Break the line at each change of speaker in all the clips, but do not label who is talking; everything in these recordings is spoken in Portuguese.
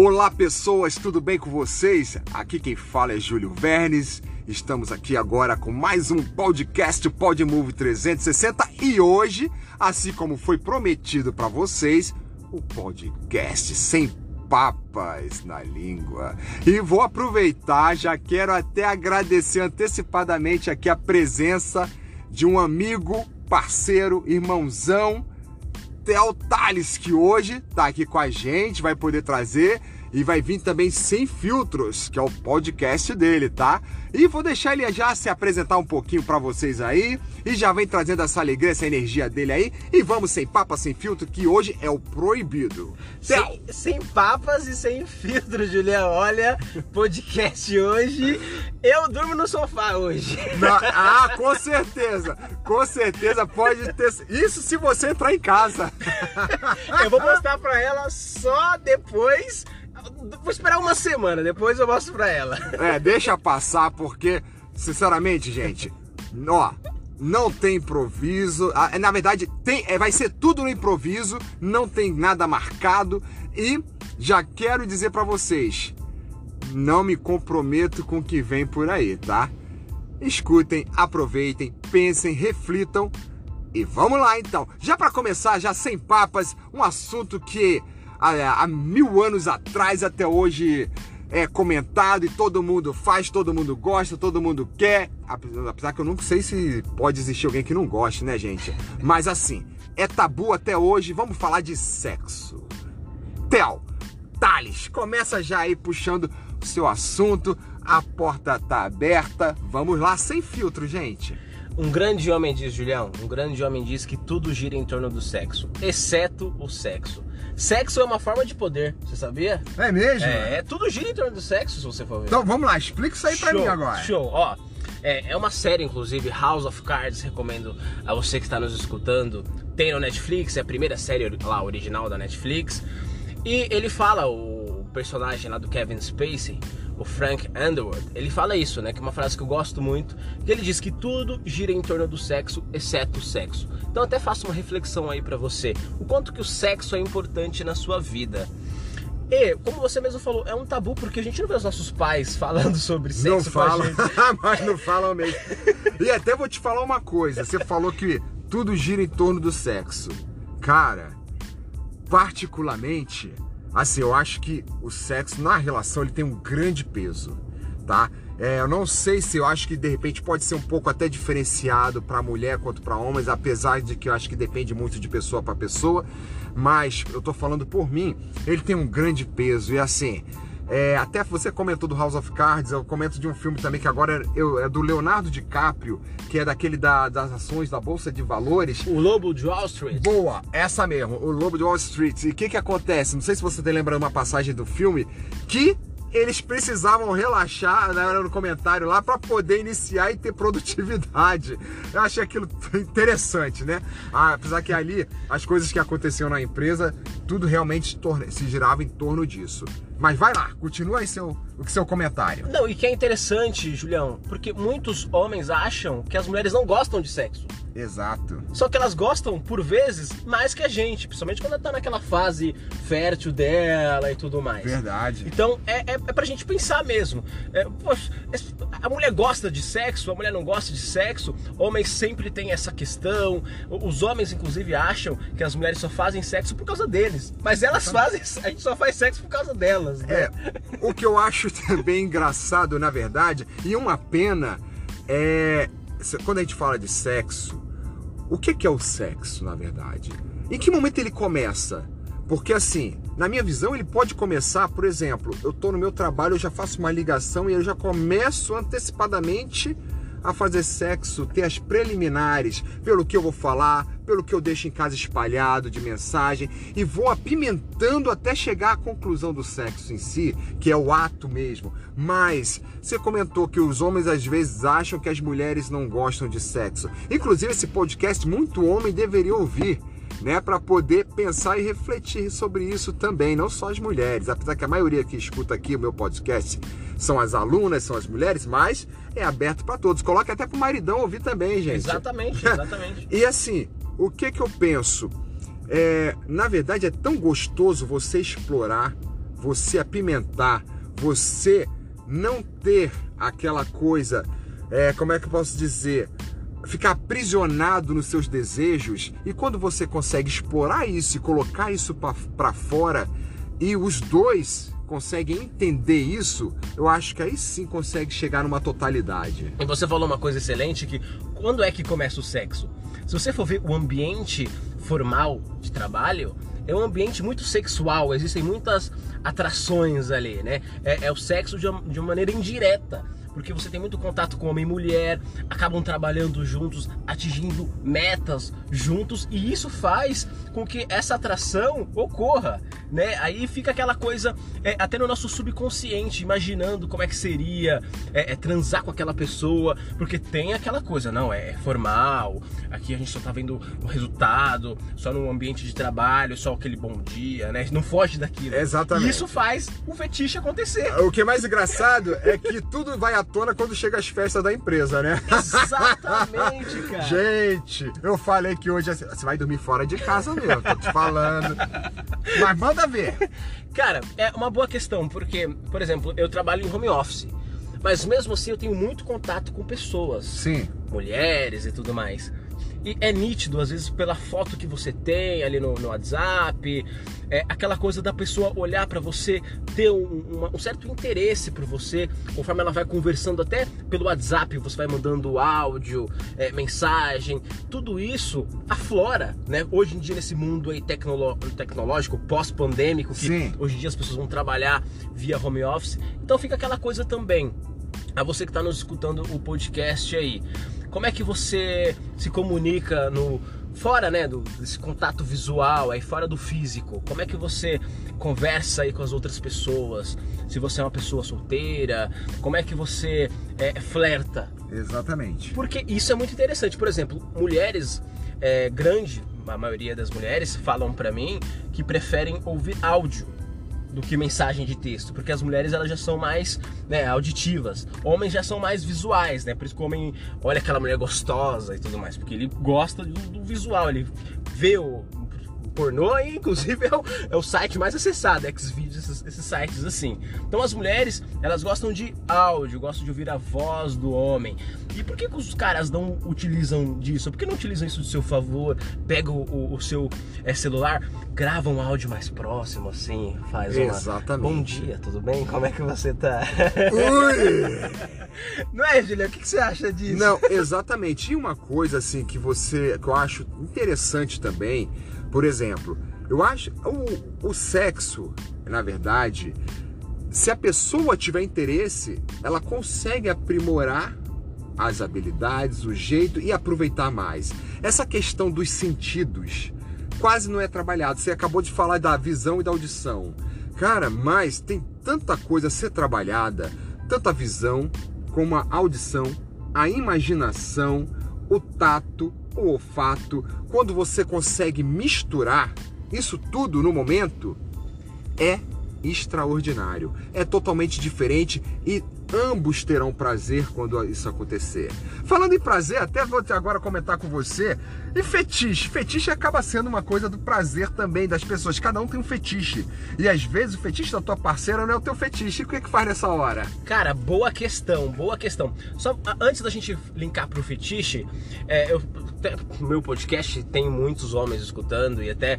Olá pessoas, tudo bem com vocês? Aqui quem fala é Júlio Vernes. Estamos aqui agora com mais um podcast Podmove 360 e hoje, assim como foi prometido para vocês, o podcast sem papas na língua. E vou aproveitar, já quero até agradecer antecipadamente aqui a presença de um amigo, parceiro, irmãozão, Theo Que hoje está aqui com a gente, vai poder trazer e vai vir também sem filtros, que é o podcast dele, tá? E vou deixar ele já se apresentar um pouquinho para vocês aí e já vem trazendo essa alegria, essa energia dele aí. E vamos sem papas, sem filtro, que hoje é o proibido.
Sem, sem papas e sem filtro, Julião. Olha, podcast hoje. Eu durmo no sofá hoje.
Na, ah, com certeza. Com certeza pode ter. Isso se você entrar em casa.
Eu vou mostrar para ela só depois Vou esperar uma semana, depois eu mostro pra ela.
É, deixa passar, porque, sinceramente, gente, ó, não tem improviso. Ah, na verdade, tem, é, vai ser tudo no improviso, não tem nada marcado. E já quero dizer para vocês, não me comprometo com o que vem por aí, tá? Escutem, aproveitem, pensem, reflitam e vamos lá então. Já para começar, já sem papas, um assunto que há, há mil anos atrás até hoje é comentado e todo mundo faz, todo mundo gosta, todo mundo quer. Apesar que eu não sei se pode existir alguém que não goste, né, gente? Mas assim, é tabu até hoje. Vamos falar de sexo. Tel, Thales, começa já aí puxando o seu assunto. A porta tá aberta. Vamos lá, sem filtro, gente.
Um grande homem diz, Julião, um grande homem diz que tudo gira em torno do sexo, exceto o sexo. Sexo é uma forma de poder, você sabia?
É mesmo?
É, é tudo gira em torno do sexo, se você for ver.
Então vamos lá, explica isso aí show, pra mim agora.
Show, ó. É, é uma série, inclusive, House of Cards, recomendo a você que está nos escutando. Tem no Netflix, é a primeira série lá original da Netflix. E ele fala, o personagem lá do Kevin Spacey, o Frank Underwood, ele fala isso, né? Que é uma frase que eu gosto muito. Que ele diz que tudo gira em torno do sexo, exceto o sexo. Então até faço uma reflexão aí para você. O quanto que o sexo é importante na sua vida. E, como você mesmo falou, é um tabu porque a gente não vê os nossos pais falando sobre sexo
não falam, mas não falam mesmo. E até vou te falar uma coisa. Você falou que tudo gira em torno do sexo. Cara, particularmente, Assim, eu acho que o sexo na relação ele tem um grande peso, tá? É, eu não sei se eu acho que de repente pode ser um pouco até diferenciado para mulher quanto para homens, apesar de que eu acho que depende muito de pessoa para pessoa, mas eu tô falando por mim, ele tem um grande peso e assim, é, até você comentou do House of Cards, eu comento de um filme também que agora é, é do Leonardo DiCaprio, que é daquele da, das ações da Bolsa de Valores.
O Lobo de Wall Street.
Boa, essa mesmo, o Lobo de Wall Street. E o que que acontece? Não sei se você tem lembrando uma passagem do filme, que eles precisavam relaxar né, no comentário lá para poder iniciar e ter produtividade. Eu achei aquilo interessante, né? Ah, apesar que ali as coisas que aconteciam na empresa, tudo realmente se girava em torno disso. Mas vai lá, continua aí seu, o seu comentário.
Não, e que é interessante, Julião, porque muitos homens acham que as mulheres não gostam de sexo.
Exato.
Só que elas gostam, por vezes, mais que a gente, principalmente quando ela tá naquela fase fértil dela e tudo mais.
Verdade.
Então é, é, é pra gente pensar mesmo. É, poxa, a mulher gosta de sexo, a mulher não gosta de sexo, homens sempre tem essa questão. Os homens, inclusive, acham que as mulheres só fazem sexo por causa deles. Mas elas fazem, a gente só faz sexo por causa delas. Né?
É. O que eu acho também engraçado, na verdade, e uma pena, é. Quando a gente fala de sexo, o que é o sexo, na verdade? Em que momento ele começa? Porque assim, na minha visão, ele pode começar, por exemplo, eu estou no meu trabalho, eu já faço uma ligação e eu já começo antecipadamente a fazer sexo, ter as preliminares, pelo que eu vou falar, pelo que eu deixo em casa espalhado de mensagem e vou apimentando até chegar à conclusão do sexo em si, que é o ato mesmo. Mas você comentou que os homens às vezes acham que as mulheres não gostam de sexo. Inclusive esse podcast muito homem deveria ouvir né, para poder pensar e refletir sobre isso também, não só as mulheres, apesar que a maioria que escuta aqui o meu podcast são as alunas, são as mulheres, mas é aberto para todos. Coloque até para o maridão ouvir também, gente.
Exatamente, exatamente.
e assim, o que que eu penso? É, na verdade, é tão gostoso você explorar você apimentar, você não ter aquela coisa, é, como é que eu posso dizer? Ficar aprisionado nos seus desejos e quando você consegue explorar isso e colocar isso para fora e os dois conseguem entender isso, eu acho que aí sim consegue chegar numa totalidade.
E você falou uma coisa excelente que quando é que começa o sexo? Se você for ver o ambiente formal de trabalho, é um ambiente muito sexual, existem muitas atrações ali, né? É, é o sexo de uma, de uma maneira indireta porque você tem muito contato com homem e mulher, acabam trabalhando juntos, atingindo metas juntos, e isso faz com que essa atração ocorra, né? Aí fica aquela coisa é, até no nosso subconsciente, imaginando como é que seria é, é, transar com aquela pessoa, porque tem aquela coisa, não, é, é formal, aqui a gente só tá vendo o resultado, só no ambiente de trabalho, só aquele bom dia, né? Não foge daquilo.
Exatamente.
E isso faz o fetiche acontecer.
O que é mais engraçado é que tudo vai à tona quando chega as festas da empresa, né?
Exatamente, cara.
Gente, eu falei que hoje você vai dormir fora de casa mesmo, tô te falando. Mas manda ver.
Cara, é uma boa questão, porque, por exemplo, eu trabalho em home office. Mas mesmo assim eu tenho muito contato com pessoas.
Sim.
Mulheres e tudo mais. E é nítido, às vezes, pela foto que você tem ali no, no WhatsApp, é, aquela coisa da pessoa olhar para você, ter um, um, certo interesse por você, conforme ela vai conversando até pelo WhatsApp, você vai mandando áudio, é, mensagem, tudo isso aflora, né? Hoje em dia, nesse mundo aí tecnolo tecnológico, pós-pandêmico, que
Sim.
hoje em dia as pessoas vão trabalhar via home office, então fica aquela coisa também. A você que está nos escutando o podcast aí, como é que você se comunica no fora, né, do, desse contato visual, aí fora do físico? Como é que você conversa aí com as outras pessoas? Se você é uma pessoa solteira, como é que você é, flerta?
Exatamente.
Porque isso é muito interessante. Por exemplo, mulheres é, grande, a maioria das mulheres falam para mim que preferem ouvir áudio do que mensagem de texto, porque as mulheres elas já são mais né, auditivas, homens já são mais visuais, né? Por isso que o homem olha aquela mulher gostosa e tudo mais, porque ele gosta do, do visual, ele vê o, pornô e inclusive é o, é o site mais acessado, Xvideos, esses, esses sites assim. Então as mulheres, elas gostam de áudio, gostam de ouvir a voz do homem. E por que, que os caras não utilizam disso? Por que não utilizam isso de seu favor? Pega o, o, o seu é, celular, grava um áudio mais próximo, assim, faz uma...
Exatamente.
Bom dia, tudo bem? Como é que você tá?
Ui!
não é, Julia? O que, que você acha disso?
Não, exatamente. E uma coisa assim que você que eu acho interessante também, por exemplo, eu acho o, o sexo, na verdade, se a pessoa tiver interesse, ela consegue aprimorar as habilidades, o jeito e aproveitar mais. Essa questão dos sentidos quase não é trabalhado. Você acabou de falar da visão e da audição. Cara, mas tem tanta coisa a ser trabalhada, tanto a visão como a audição, a imaginação, o tato, o olfato. Quando você consegue misturar isso tudo no momento, é extraordinário. É totalmente diferente e ambos terão prazer quando isso acontecer. Falando em prazer, até vou agora comentar com você. E fetiche? Fetiche acaba sendo uma coisa do prazer também das pessoas. Cada um tem um fetiche. E às vezes o fetiche da tua parceira não é o teu fetiche. E o que, é que faz nessa hora?
Cara, boa questão, boa questão. Só antes da gente linkar pro fetiche, é, eu, meu podcast tem muitos homens escutando e até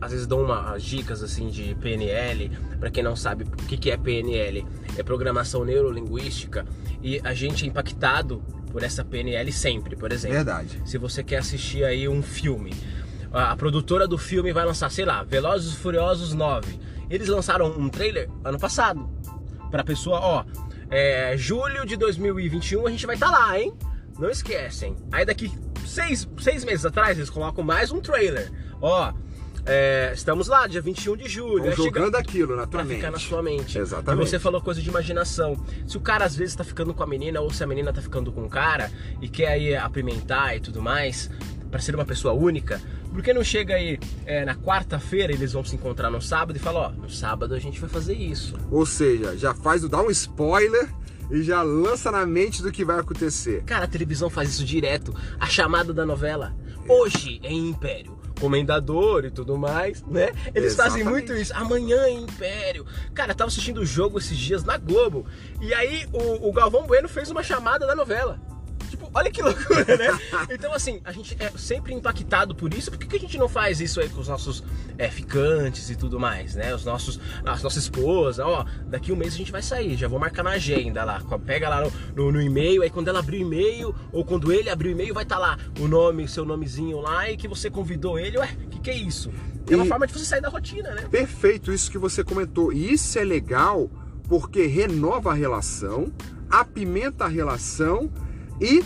às vezes dão umas dicas assim de PNL. Para quem não sabe o que, que é PNL, é programação neurolinguística e a gente é impactado por essa PNL sempre, por exemplo.
Verdade.
Se você quer assistir aí um filme, a produtora do filme vai lançar, sei lá, Velozes e Furiosos 9. Eles lançaram um trailer ano passado. Pra pessoa, ó, é, julho de 2021 a gente vai estar tá lá, hein? Não esquecem. Aí daqui seis, seis meses atrás eles colocam mais um trailer. Ó, é, estamos lá, dia 21 de julho.
Vão jogando chega... aquilo na tua
pra
mente.
ficar na sua mente.
Exatamente.
E você falou coisa de imaginação. Se o cara às vezes tá ficando com a menina ou se a menina tá ficando com o cara e quer aí apimentar e tudo mais, para ser uma pessoa única, por que não chega aí é, na quarta-feira, eles vão se encontrar no sábado e fala, ó, no sábado a gente vai fazer isso.
Ou seja, já faz, dá um spoiler e já lança na mente do que vai acontecer.
Cara, a televisão faz isso direto. A chamada da novela. Hoje em Império comendador e tudo mais, né? Eles
Exatamente.
fazem muito isso. Amanhã em Império. Cara, eu tava assistindo o jogo esses dias na Globo. E aí o, o Galvão Bueno fez uma chamada da novela. Olha que loucura, né? Então, assim, a gente é sempre impactado por isso. Por que, que a gente não faz isso aí com os nossos é, ficantes e tudo mais, né? Os nossos, as nossas esposas, ó, daqui um mês a gente vai sair, já vou marcar na agenda lá. Pega lá no, no, no e-mail, aí quando ela abrir o e-mail, ou quando ele abrir o e-mail, vai estar tá lá o nome, seu nomezinho lá e que você convidou ele. Ué, o que, que é isso? É uma
E-
forma de você sair da rotina, né?
Perfeito isso que você comentou. E isso é legal porque renova a relação, apimenta a relação e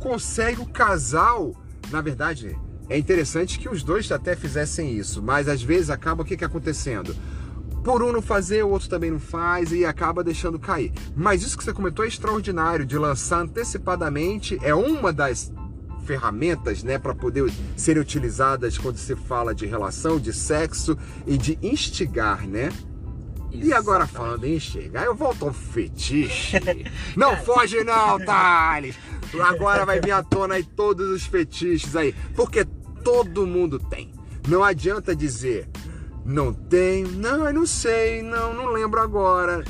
consegue o casal. Na verdade, é interessante que os dois até fizessem isso, mas às vezes acaba o que, que acontecendo? Por um não fazer, o outro também não faz e acaba deixando cair. Mas isso que você comentou é extraordinário, de lançar antecipadamente, é uma das ferramentas, né, para poder serem utilizadas quando se fala de relação, de sexo e de instigar, né? E agora
Exatamente.
falando em instigar, eu volto ao fetiche. não foge não, Thales! Agora vai vir à tona aí todos os fetiches aí, porque todo mundo tem. Não adianta dizer, não tem, não, eu não sei, não, não lembro agora.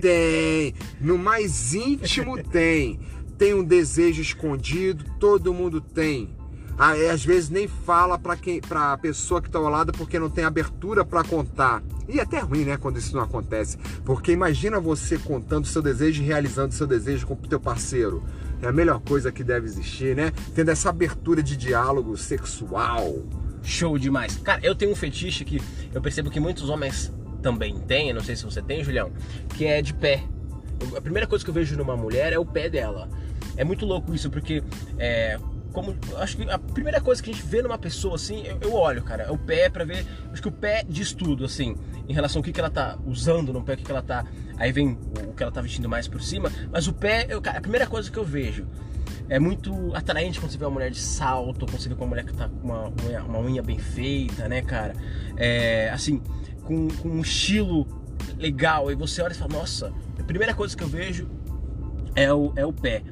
Tem, no mais íntimo tem. Tem um desejo escondido, todo mundo tem. Ah, é, às vezes nem fala para quem, para a pessoa que está ao lado porque não tem abertura para contar. E é até ruim, né, quando isso não acontece, porque imagina você contando seu desejo e realizando seu desejo com o teu parceiro. É a melhor coisa que deve existir, né? Tendo essa abertura de diálogo sexual.
Show demais. Cara, eu tenho um fetiche que eu percebo que muitos homens também têm, não sei se você tem, Julião, que é de pé. A primeira coisa que eu vejo numa mulher é o pé dela. É muito louco isso, porque é, como acho que a primeira coisa que a gente vê numa pessoa assim, eu, eu olho, cara, é o pé pra ver, acho que o pé diz tudo assim, em relação ao que, que ela tá usando no pé, o que, que ela tá, aí vem o que ela tá vestindo mais por cima, mas o pé, eu, cara, a primeira coisa que eu vejo é muito atraente quando você vê uma mulher de salto, quando você vê uma mulher que tá com uma unha, uma unha bem feita, né, cara? É, assim, com, com um estilo legal. E você olha e fala, nossa, a primeira coisa que eu vejo é o, é o pé.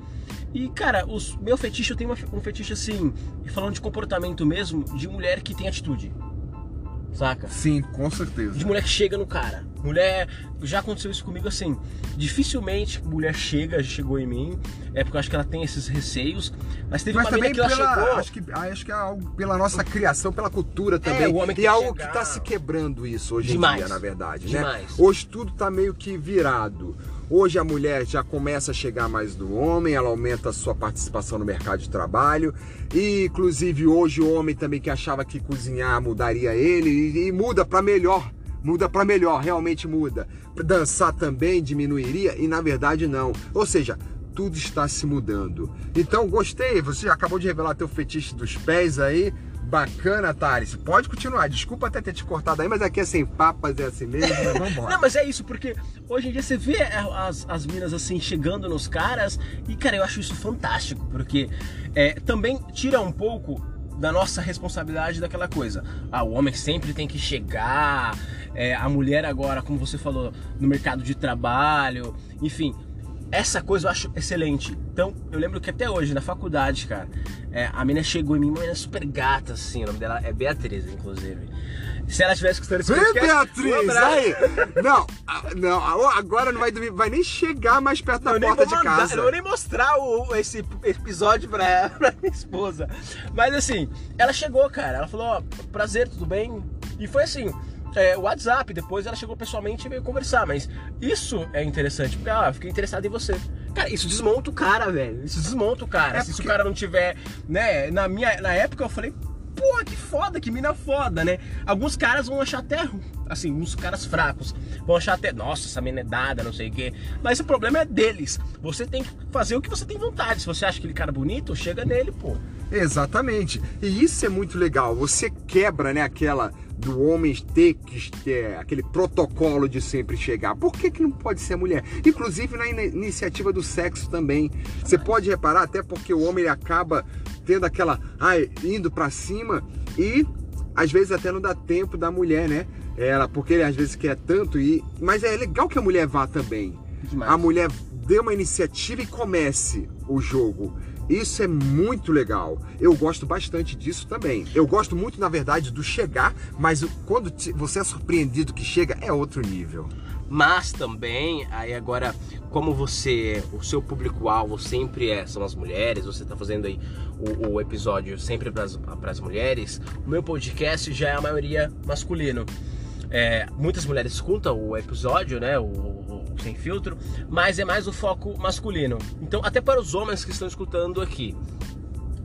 E, cara, os, meu fetiche, eu tenho uma- um fetiche assim, falando de comportamento mesmo, de mulher que tem atitude. Saca?
Sim, com certeza.
de mulher que chega no cara. Mulher, já aconteceu isso comigo assim. Dificilmente mulher chega, chegou em mim, é porque eu acho que ela tem esses receios. Mas teve
Mas
uma
também
que ela
pela,
chegou.
acho que acho que é algo pela nossa criação, pela cultura também.
o homem
e
tem
é algo
chegar.
que está se quebrando isso hoje
Demais.
em dia, na verdade,
Demais.
né? Hoje tudo tá meio que virado. Hoje a mulher já começa a chegar mais do homem, ela aumenta a sua participação no mercado de trabalho. E inclusive hoje o homem também que achava que cozinhar mudaria ele e, e muda para melhor. Muda para melhor, realmente muda. Dançar também diminuiria e na verdade não. Ou seja, tudo está se mudando. Então, gostei. Você acabou de revelar teu fetiche dos pés aí. Bacana, Thales. Pode continuar. Desculpa até ter te cortado aí, mas aqui é sem papas, é assim mesmo. Mas vamos embora.
Não, mas é isso, porque hoje em dia você vê as, as minas assim chegando nos caras e, cara, eu acho isso fantástico, porque é, também tira um pouco da nossa responsabilidade daquela coisa. Ah, o homem sempre tem que chegar, é, a mulher agora, como você falou, no mercado de trabalho, enfim. Essa coisa eu acho excelente. Então, eu lembro que até hoje, na faculdade, cara, é, a menina chegou em mim, uma menina super gata, assim, o nome dela é Beatriz, inclusive. Se ela tivesse escutando esse
Vem,
podcast, um
Beatriz!
abraço.
Aí! Não, não, agora não vai, vai nem chegar mais perto da
Eu
porta de
mandar-
casa.
eu não vou nem mostrar o, esse episódio pra, pra minha esposa. Mas assim, ela chegou, cara. Ela falou, ó, prazer, tudo bem? E foi assim, é, o WhatsApp, depois ela chegou pessoalmente e veio conversar. Mas isso é interessante, porque ah, eu fiquei interessado em você. Cara, isso desmonta o cara, velho. Isso desmonta o cara.
É
Se
porque-
o cara não tiver, né? Na, minha, na época eu falei, pô, que foda, que mina foda, né? Alguns caras vão achar até, assim, uns caras fracos, vão achar até, nossa, essa mina é dada, não sei o quê. Mas o problema é deles. Você tem que fazer o que você tem vontade. Se você acha aquele cara bonito, chega nele, pô.
Exatamente. E isso é muito legal. Você quebra, né, aquela do homem ter que ter aquele protocolo de sempre chegar. Por que, que não pode ser a mulher? Inclusive na in- iniciativa do sexo também. Você pode reparar, até porque o homem ele acaba tendo aquela, ai, indo pra cima e às vezes até não dá tempo da mulher, né? Ela, porque ele às vezes quer tanto e, mas é legal que a mulher vá também.
Demais.
A mulher dê uma iniciativa e comece o jogo. Isso é muito legal. Eu gosto bastante disso também. Eu gosto muito, na verdade, do chegar, mas quando você é surpreendido que chega, é outro nível.
Mas também, aí agora, como você, o seu público-alvo sempre é, são as mulheres, você está fazendo aí o, o episódio sempre para as mulheres, o meu podcast já é a maioria masculino. É, muitas mulheres escutam o episódio, né? O, sem filtro, mas é mais o foco masculino. Então, até para os homens que estão escutando aqui,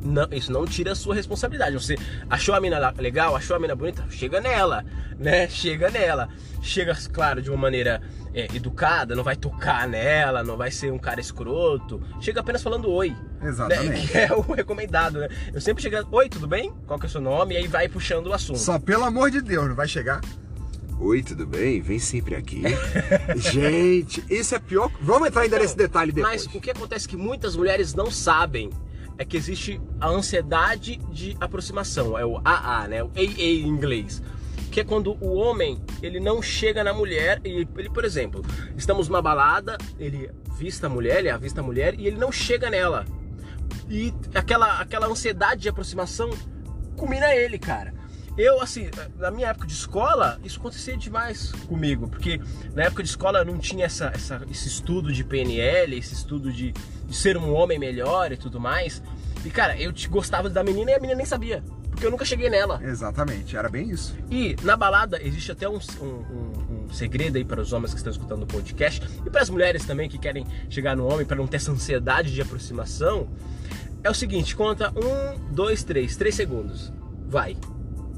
não, isso não tira a sua responsabilidade. Você achou a mina legal, achou a mina bonita, chega nela, né? Chega nela. Chega, claro, de uma maneira é, educada, não vai tocar nela, não vai ser um cara escroto. Chega apenas falando oi.
Né? Exatamente.
Né? Que é o recomendado, né? Eu sempre chego, oi, tudo bem? Qual que é o seu nome? E aí vai puxando o assunto.
Só pelo amor de Deus, não vai chegar. Oi, tudo bem? Vem sempre aqui. Gente, isso é pior. Vamos entrar ainda nesse detalhe depois.
Mas o que acontece é que muitas mulheres não sabem é que existe a ansiedade de aproximação, é o AA, né? O AA em inglês. Que é quando o homem, ele não chega na mulher e ele, por exemplo, estamos numa balada, ele vista a mulher, ele avista a mulher e ele não chega nela. E aquela aquela ansiedade de aproximação culmina ele, cara. Eu, assim, na minha época de escola, isso acontecia demais comigo, porque na época de escola não tinha essa, essa esse estudo de PNL, esse estudo de, de, ser um homem melhor e tudo mais. E, cara, eu te gostava da menina e a menina nem sabia, porque eu nunca cheguei nela.
Exatamente, era bem isso.
E na balada existe até um, um, um segredo aí para os homens que estão escutando o podcast e para as mulheres também que querem chegar no homem para não ter essa ansiedade de aproximação. É o seguinte, conta um, dois, três, três segundos. Vai.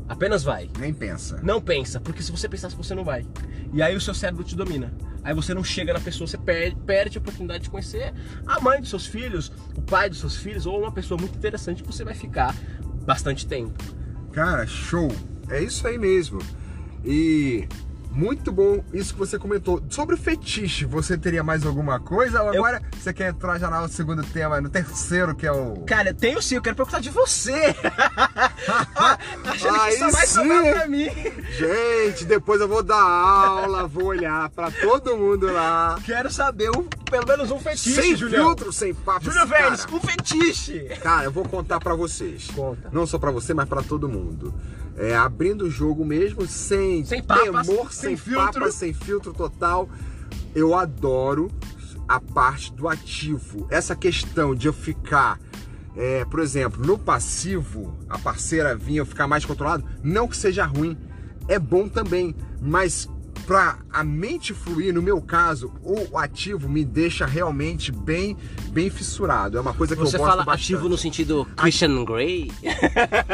Apenas vai.
Nem pensa.
Não pensa, porque se você pensar, você não vai. E aí o seu cérebro te domina. Aí você não chega na pessoa, você perde, perde a oportunidade de conhecer a mãe dos seus filhos, o pai dos seus filhos, ou uma pessoa muito interessante que você vai ficar bastante tempo.
Cara, show. É isso aí mesmo. E muito bom isso que você comentou. Sobre o fetiche, você teria mais alguma coisa? Ou agora eu... você quer entrar já no segundo tema, no terceiro, que é o.
Cara, eu tenho sim, eu quero perguntar de você. Achando que isso vai sobrar pra mim.
Gente, depois eu vou dar aula, vou olhar pra todo mundo lá.
Quero saber um, pelo menos um fetiche,
Sem
Julião.
filtro, sem papo.
Júlio Vélez, um fetiche.
Cara, eu vou contar pra vocês.
Conta.
Não só pra você, mas pra todo mundo. É, abrindo o jogo mesmo, sem,
sem papas,
temor, sem, sem filtro. Papas, sem filtro total. Eu adoro a parte do ativo. Essa questão de eu ficar, é, por exemplo, no passivo, a parceira vir eu ficar mais controlado, não que seja ruim, é bom também, mas para a mente fluir, no meu caso, o ativo me deixa realmente bem bem fissurado. É uma coisa que
Você
eu gosto
fala
bastante.
ativo no sentido Christian Grey?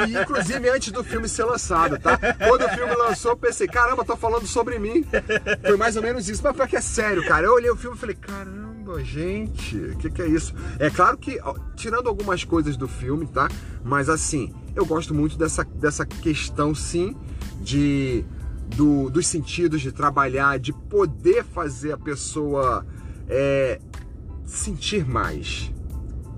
E, inclusive antes do filme ser lançado, tá? Quando o filme lançou, eu pensei, caramba, tô falando sobre mim. Foi mais ou menos isso. Mas que é sério, cara. Eu olhei o filme e falei, caramba, gente, o que, que é isso? É claro que, ó, tirando algumas coisas do filme, tá? Mas assim, eu gosto muito dessa, dessa questão, sim, de do, dos sentidos de trabalhar, de poder fazer a pessoa é, sentir mais,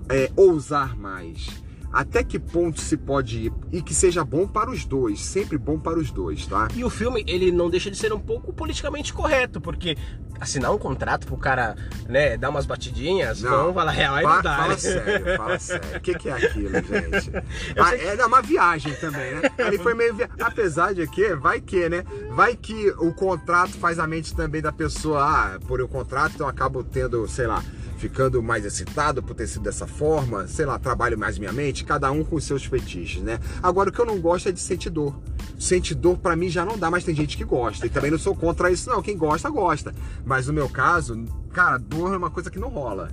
é, ousar mais. Até que ponto se pode ir e que seja bom para os dois, sempre bom para os dois, tá?
E o filme, ele não deixa de ser um pouco politicamente correto, porque assinar um contrato pro cara, né, dar umas batidinhas, não, vamos falar real, aí
fala,
não dá.
Fala
né?
sério, fala sério. O que, que é aquilo, gente? Ah, é uma viagem também, né? Ali foi meio. Vi... Apesar de que, vai que, né? Vai que o contrato faz a mente também da pessoa, ah, por o contrato, então eu acabo tendo, sei lá, ficando mais excitado por ter sido dessa forma, sei lá, trabalho mais minha mente, cada um com os seus fetiches, né? Agora, o que eu não gosto é de sentir dor. Sentir dor pra mim já não dá, mas tem gente que gosta. E também não sou contra isso, não. Quem gosta, gosta. Mas no meu caso, cara, dor é uma coisa que não rola.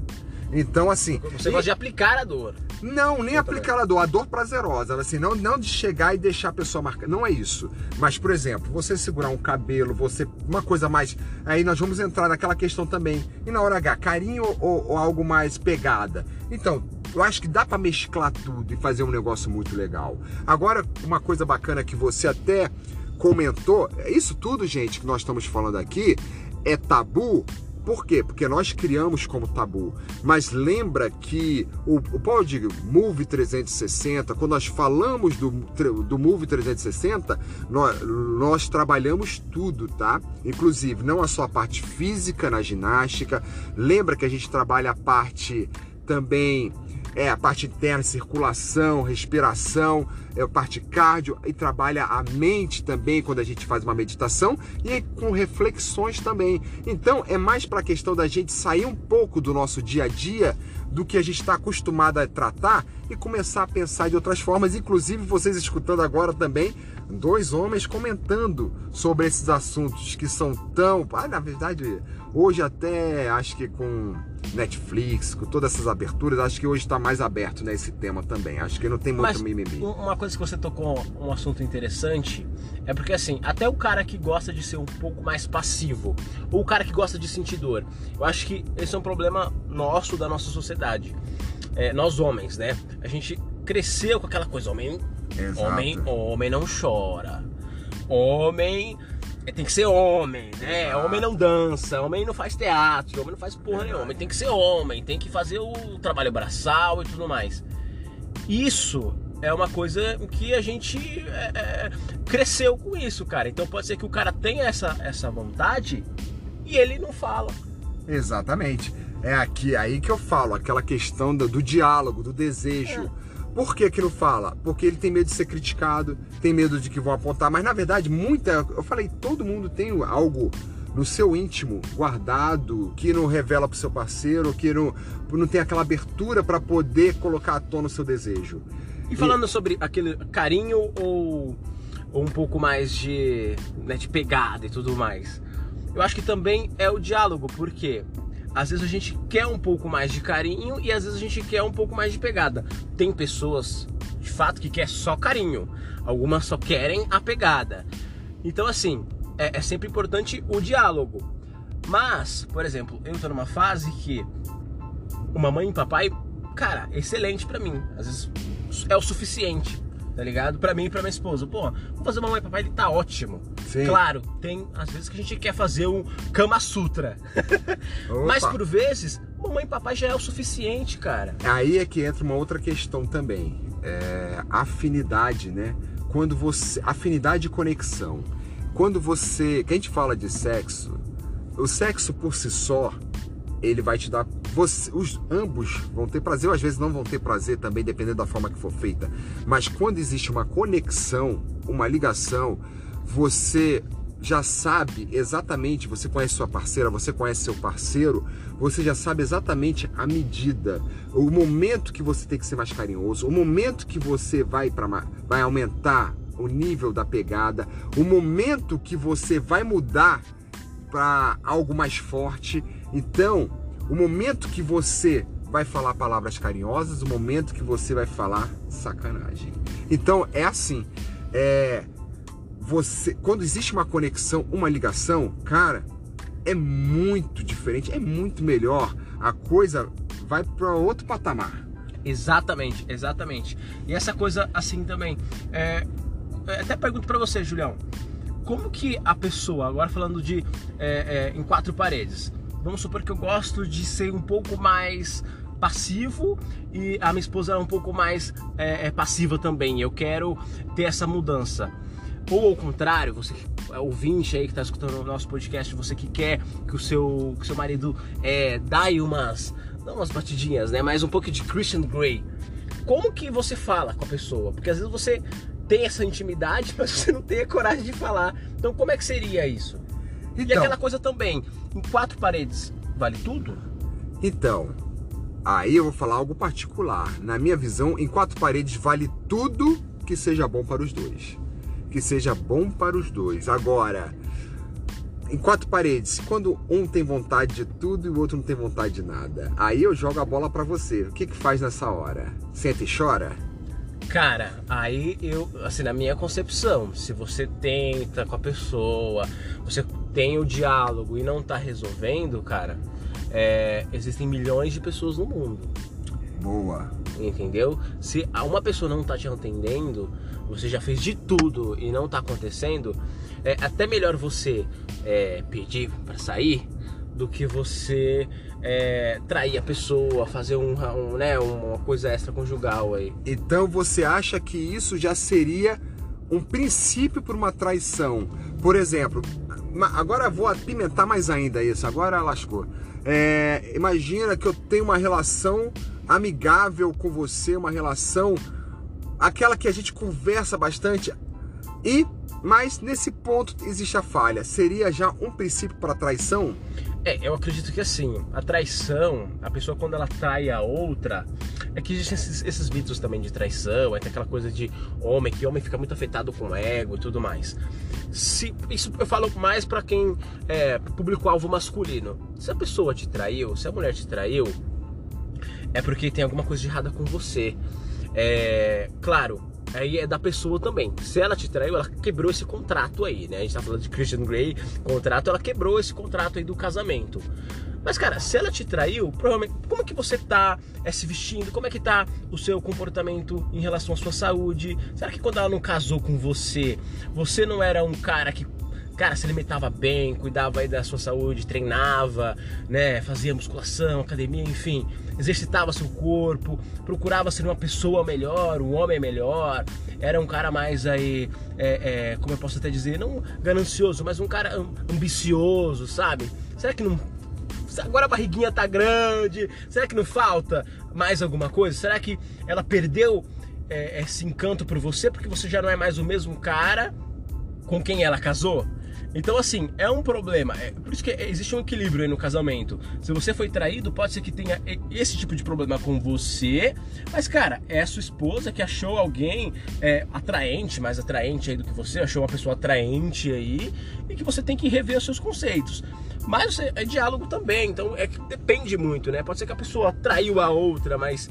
Então, assim.
Você e... gosta de aplicar a dor.
Não, nem aplicar a dor, a dor prazerosa. Assim, não, não de chegar e deixar a pessoa marcar. Não é isso. Mas, por exemplo, você segurar um cabelo, você. Uma coisa mais. Aí nós vamos entrar naquela questão também. E na hora H, carinho ou, ou algo mais pegada? Então, eu acho que dá para mesclar tudo e fazer um negócio muito legal. Agora, uma coisa bacana que você até comentou, é isso tudo, gente, que nós estamos falando aqui, é tabu por quê? Porque nós criamos como tabu. Mas lembra que o, o de Move 360, quando nós falamos do, do Move 360, nós, nós trabalhamos tudo, tá? Inclusive, não a só a parte física na ginástica. Lembra que a gente trabalha a parte também é a parte interna, circulação, respiração, é a parte cardio e trabalha a mente também quando a gente faz uma meditação e com reflexões também. Então é mais para a questão da gente sair um pouco do nosso dia a dia do que a gente está acostumado a tratar e começar a pensar de outras formas, inclusive vocês escutando agora também dois homens comentando sobre esses assuntos que são tão, ah, na verdade, hoje até acho que com Netflix, com todas essas aberturas, acho que hoje está mais aberto nesse né, tema também. Acho que não tem muito Mas, mimimi.
Uma coisa que você tocou, um assunto interessante, é porque assim, até o cara que gosta de ser um pouco mais passivo, ou o cara que gosta de sentir dor, eu acho que esse é um problema nosso, da nossa sociedade. É, nós homens, né? A gente cresceu com aquela coisa, homem Exato. Homem, homem não chora. Homem tem que ser homem, né? Homem não dança, homem não faz teatro, homem não faz porra nenhuma. Homem tem que ser homem, tem que fazer o trabalho braçal e tudo mais. Isso é uma coisa que a gente é, é, cresceu com isso, cara. Então pode ser que o cara tenha essa, essa vontade e ele não fala.
Exatamente. É aqui aí que eu falo, aquela questão do, do diálogo, do desejo. É por que que não fala? Porque ele tem medo de ser criticado, tem medo de que vão apontar, mas na verdade, muita, eu falei, todo mundo tem algo no seu íntimo guardado que não revela para o seu parceiro, que não, não tem aquela abertura para poder colocar à tona o seu desejo.
E falando e... sobre aquele carinho ou, ou um pouco mais de, né, de pegada e tudo mais, eu acho que também é o diálogo, porque às vezes a gente quer um pouco mais de carinho e às vezes a gente quer um pouco mais de pegada. Tem pessoas, de fato, que quer só carinho. Algumas só querem a pegada. Então, assim, é, é sempre importante o diálogo. Mas, por exemplo, eu tô numa fase que uma mãe e papai, cara, excelente para mim. Às vezes é o suficiente tá ligado? Pra mim e pra minha esposa. Pô, vamos fazer mamãe e papai, ele tá ótimo. Sim. Claro, tem às vezes que a gente quer fazer um Kama Sutra. Mas por vezes, mamãe e papai já é o suficiente, cara.
Aí é que entra uma outra questão também. É afinidade, né? Quando você. Afinidade e conexão. Quando você. Que a gente fala de sexo, o sexo por si só, ele vai te dar. Você, os ambos vão ter prazer, ou às vezes não vão ter prazer também, dependendo da forma que for feita. Mas quando existe uma conexão, uma ligação, você já sabe exatamente, você conhece sua parceira, você conhece seu parceiro, você já sabe exatamente a medida, o momento que você tem que ser mais carinhoso, o momento que você vai para vai aumentar o nível da pegada, o momento que você vai mudar para algo mais forte. Então, o momento que você vai falar palavras carinhosas, o momento que você vai falar sacanagem. Então, é assim, é você quando existe uma conexão, uma ligação, cara, é muito diferente, é muito melhor. A coisa vai para outro patamar.
Exatamente, exatamente. E essa coisa assim também. É, até pergunto para você, Julião como que a pessoa, agora falando de é, é, em quatro paredes, vamos supor que eu gosto de ser um pouco mais passivo e a minha esposa é um pouco mais é, é passiva também. Eu quero ter essa mudança. Ou ao contrário, você é ouvinte aí que está escutando o nosso podcast, você que quer que o seu, que o seu marido é, umas, não umas batidinhas, né? Mas um pouco de Christian Grey. Como que você fala com a pessoa? Porque às vezes você tem essa intimidade, mas você não tem a coragem de falar. Então, como é que seria isso? Então, e aquela coisa também, em quatro paredes, vale tudo?
Então, aí eu vou falar algo particular. Na minha visão, em quatro paredes vale tudo que seja bom para os dois. Que seja bom para os dois. Agora, em quatro paredes, quando um tem vontade de tudo e o outro não tem vontade de nada, aí eu jogo a bola para você. O que que faz nessa hora? Senta e chora?
Cara, aí eu, assim, na minha concepção, se você tenta com a pessoa, você tem o diálogo e não tá resolvendo, cara, é, existem milhões de pessoas no mundo.
Boa.
Entendeu? Se uma pessoa não tá te entendendo, você já fez de tudo e não tá acontecendo, é até melhor você é, pedir para sair do que você é, trair a pessoa, fazer um, um, né, uma coisa extraconjugal aí.
Então você acha que isso já seria um princípio para uma traição? Por exemplo, agora vou apimentar mais ainda isso, agora lascou. É, imagina que eu tenho uma relação amigável com você, uma relação aquela que a gente conversa bastante e mas nesse ponto existe a falha. Seria já um princípio para traição?
É, eu acredito que assim, a traição, a pessoa quando ela trai a outra, é que existem esses, esses mitos também de traição, é que aquela coisa de homem, que homem fica muito afetado com ego e tudo mais. Se, isso eu falo mais para quem é público-alvo masculino. Se a pessoa te traiu, se a mulher te traiu, é porque tem alguma coisa de errada com você. É, claro, aí é da pessoa também. Se ela te traiu, ela quebrou esse contrato aí, né? A gente tá falando de Christian Grey, contrato, ela quebrou esse contrato aí do casamento. Mas, cara, se ela te traiu, provavelmente, como é que você tá é, se vestindo? Como é que tá o seu comportamento em relação à sua saúde? Será que quando ela não casou com você, você não era um cara que cara, se alimentava bem, cuidava aí da sua saúde, treinava, né, fazia musculação, academia, enfim, exercitava seu corpo, procurava ser uma pessoa melhor, um homem melhor, era um cara mais aí, é, é, como eu posso até dizer, não ganancioso, mas um cara ambicioso, sabe? Será que não agora a barriguinha tá grande, será que não falta mais alguma coisa? Será que ela perdeu é, esse encanto por você porque você já não é mais o mesmo cara com quem ela casou? Então, assim, é um problema. É, por isso que existe um equilíbrio aí no casamento. Se você foi traído, pode ser que tenha esse tipo de problema com você. Mas, cara, é a sua esposa que achou alguém é, atraente, mais atraente aí do que você, achou uma pessoa atraente aí, e que você tem que rever os seus conceitos. Mas é, é diálogo também, então é que depende muito, né? Pode ser que a pessoa traiu a outra, mas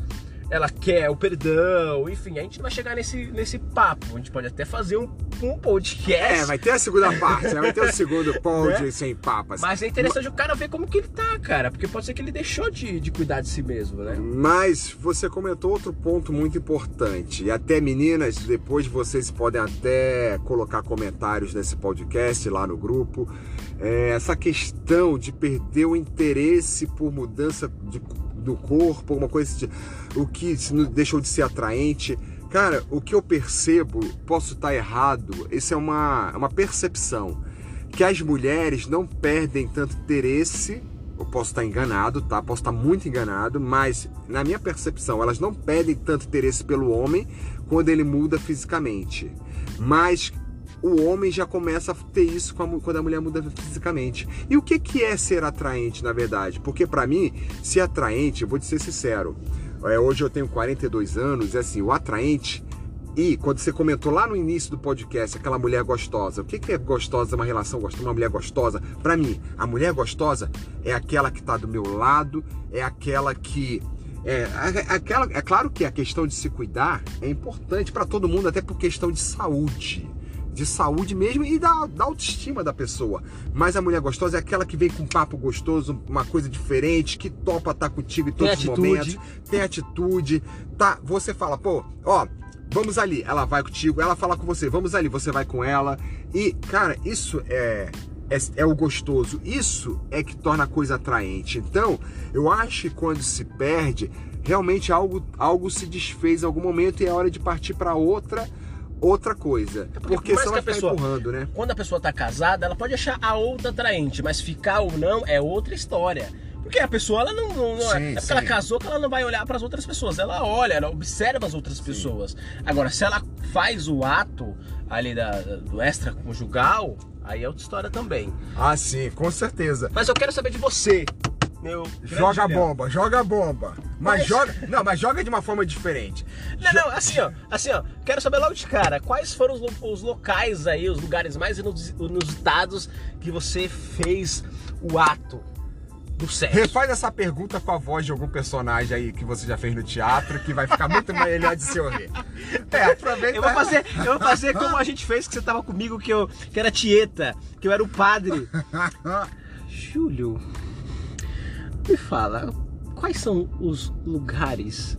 ela quer o perdão, enfim, a gente vai chegar nesse, nesse papo. A gente pode até fazer um, um podcast.
É, vai ter a segunda parte, né? vai ter o segundo pod né? sem papas.
Mas é interessante o cara ver como que ele tá, cara, porque pode ser que ele deixou de, de cuidar de si mesmo, né?
Mas você comentou outro ponto muito importante, e até meninas, depois vocês podem até colocar comentários nesse podcast lá no grupo. É, essa questão de perder o interesse por mudança de do corpo, alguma coisa de, o que deixou de ser atraente. Cara, o que eu percebo, posso estar errado, isso é uma, uma percepção, que as mulheres não perdem tanto interesse, eu posso estar enganado, tá? Posso estar muito enganado, mas na minha percepção, elas não perdem tanto interesse pelo homem quando ele muda fisicamente. Mas o homem já começa a ter isso quando a mulher muda fisicamente. E o que, que é ser atraente, na verdade? Porque para mim, ser atraente, vou te ser sincero, é, hoje eu tenho 42 anos, é assim, o atraente e quando você comentou lá no início do podcast, aquela mulher gostosa, o que, que é gostosa, uma relação gostosa, uma mulher gostosa? Para mim, a mulher gostosa é aquela que está do meu lado, é aquela que é, aquela, é claro que a questão de se cuidar é importante para todo mundo, até por questão de saúde de saúde mesmo e da, da, autoestima da pessoa. Mas a mulher gostosa é aquela que vem com um papo gostoso, uma coisa diferente, que topa estar tá contigo em todos os momentos, tem atitude, tá? Você fala, pô, ó, vamos ali, ela vai contigo, ela fala com você, vamos ali, você vai com ela. E, cara, isso é é, é, o gostoso. Isso é que torna a coisa atraente. Então, eu acho que quando se perde, realmente algo, algo se desfez em algum momento e é hora de partir para outra outra coisa. É porque, porque senão vai pessoa, empurrando, né?
Quando a pessoa tá casada, ela pode achar a outra atraente, mas ficar ou não é outra história. Porque a pessoa, ela não, não, não é, sim, é porque ela casou que ela não vai olhar para as outras pessoas. Ela olha, ela observa as outras sim. pessoas. Agora, se ela faz o ato ali da, do extraconjugal, aí é outra história também.
Ah, sim, com certeza.
Mas eu quero saber de você
meu. Joga bomba, joga bomba. Mas, mas, joga. Não, mas joga de uma forma diferente.
Não, não, assim, ó. Assim, ó. Quero saber logo de cara, quais foram os, os locais aí, os lugares mais inusitados que você fez o ato do sexo?
Refaz essa pergunta com a voz de algum personagem aí que você já fez no teatro, que vai ficar muito melhor de se ouvir.
É, aproveita. Eu vou fazer, eu vou fazer como a gente fez que você tava comigo, que eu que era Tieta, que eu era o padre. Júlio, me fala, quais são os lugares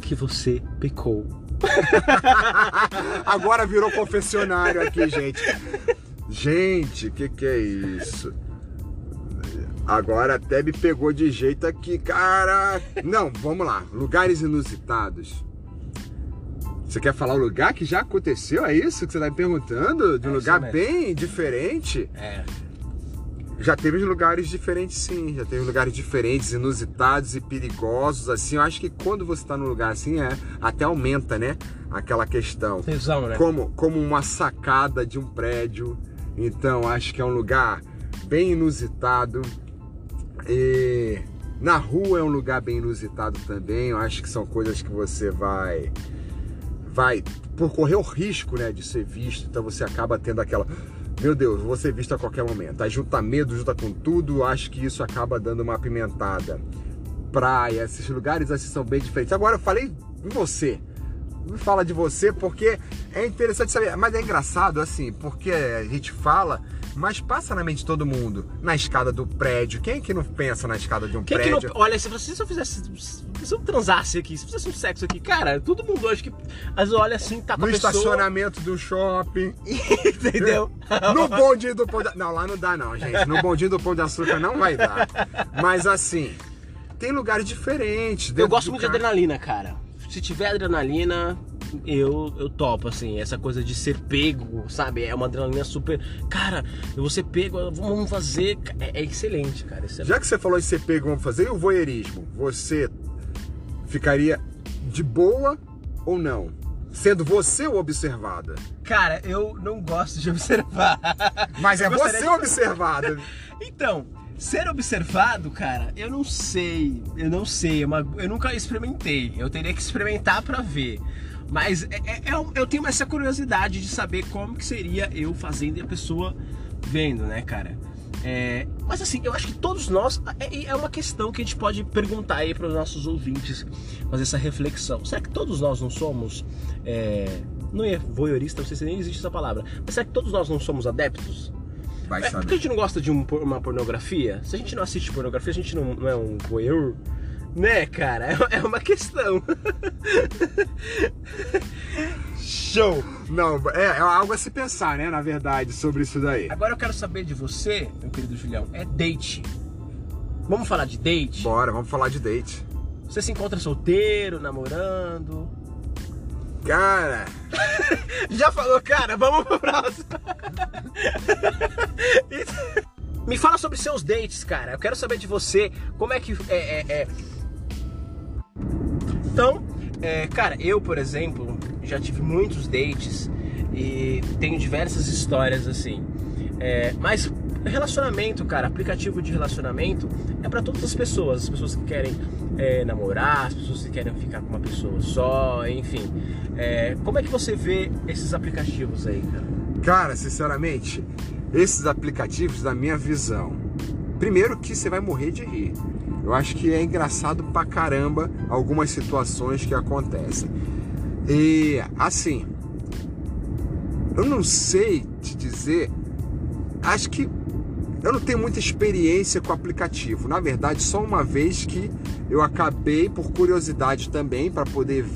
que você pecou?
Agora virou confessionário aqui, gente. Gente, o que, que é isso? Agora até me pegou de jeito aqui, cara. Não, vamos lá. Lugares inusitados. Você quer falar o lugar que já aconteceu? É isso que você está me perguntando? De um é lugar bem diferente?
É.
Já teve lugares diferentes, sim. Já teve lugares diferentes, inusitados e perigosos, assim. Eu acho que quando você está num lugar assim, é, até aumenta, né? Aquela questão.
Tesão, né?
Como, como uma sacada de um prédio. Então, acho que é um lugar bem inusitado. E na rua é um lugar bem inusitado também. Eu acho que são coisas que você vai vai por correr o risco, né, de ser visto. Então você acaba tendo aquela meu Deus, vou ser visto a qualquer momento. Aí junta medo, junta com tudo, acho que isso acaba dando uma apimentada. Praia, esses lugares assim são bem diferentes. Agora eu falei em você. Me fala de você porque é interessante saber, mas é engraçado assim, porque a gente fala mas passa na mente de todo mundo. Na escada do prédio. Quem é que não pensa na escada de um
Quem
prédio?
Que não, olha, se, você, se eu fizesse. Se eu transasse aqui, se eu fizesse um sexo aqui, cara, todo mundo hoje que. Vezes olha assim, tá com
No
pessoa.
estacionamento do shopping.
Entendeu?
No bondinho do pão de... Não, lá não dá não, gente. No bondinho do pão de açúcar não vai dar. Mas assim, tem lugares diferentes.
Eu gosto muito de
carro.
adrenalina, cara. Se tiver adrenalina, eu, eu topo, assim. Essa coisa de ser pego, sabe? É uma adrenalina super. Cara, eu vou ser pego, vamos fazer. É, é excelente, cara. Excelente.
Já que você falou em ser pego, vamos fazer, e o voyeurismo? Você ficaria de boa ou não? Sendo você o observada.
Cara, eu não gosto de observar.
Mas é você
de-
o observado.
Então, ser observado, cara, eu não sei. Eu não sei. é eu nunca experimentei. Eu teria que experimentar pra ver. Mas é- é- é um- eu tenho essa curiosidade de saber como que seria eu fazendo e a pessoa vendo, né, cara? É, mas assim, eu acho que todos nós. É, é uma questão que a gente pode perguntar aí para os nossos ouvintes, fazer essa reflexão. Será que todos nós não somos. É, não é voyeurista, não sei se nem existe essa palavra. Mas será que todos nós não somos adeptos?
Vai
É, por que a
saber.
gente não gosta de um uma pornografia? Se a gente não assiste pornografia, a gente não, não é um voyeur? Né, cara? É- É uma questão. Show!
Não, é, é algo a se pensar, né, na verdade, sobre isso daí.
Agora eu quero saber de você, meu querido Julião, é date. Vamos falar de date?
Bora, vamos falar de date.
Você se encontra solteiro, namorando?
Cara,
Já falou, cara, vamos pro próximo. Me fala sobre seus dates, cara. Eu quero saber de você, como é que é. é- é. Então, é, cara, eu, por exemplo, já tive muitos dates e tenho diversas histórias assim. É, mas relacionamento, cara, aplicativo de relacionamento é pra todas as pessoas. As pessoas que querem é, namorar, as pessoas que querem ficar com uma pessoa só, enfim. É, como é que você vê esses aplicativos aí, cara?
cara, sinceramente, esses aplicativos, na minha visão, primeiro que você vai morrer de rir. Eu acho que é engraçado pra caramba algumas situações que acontecem. E assim, eu não sei te dizer, acho que eu não tenho muita experiência com o aplicativo. Na verdade, só uma vez que eu acabei por curiosidade também para poder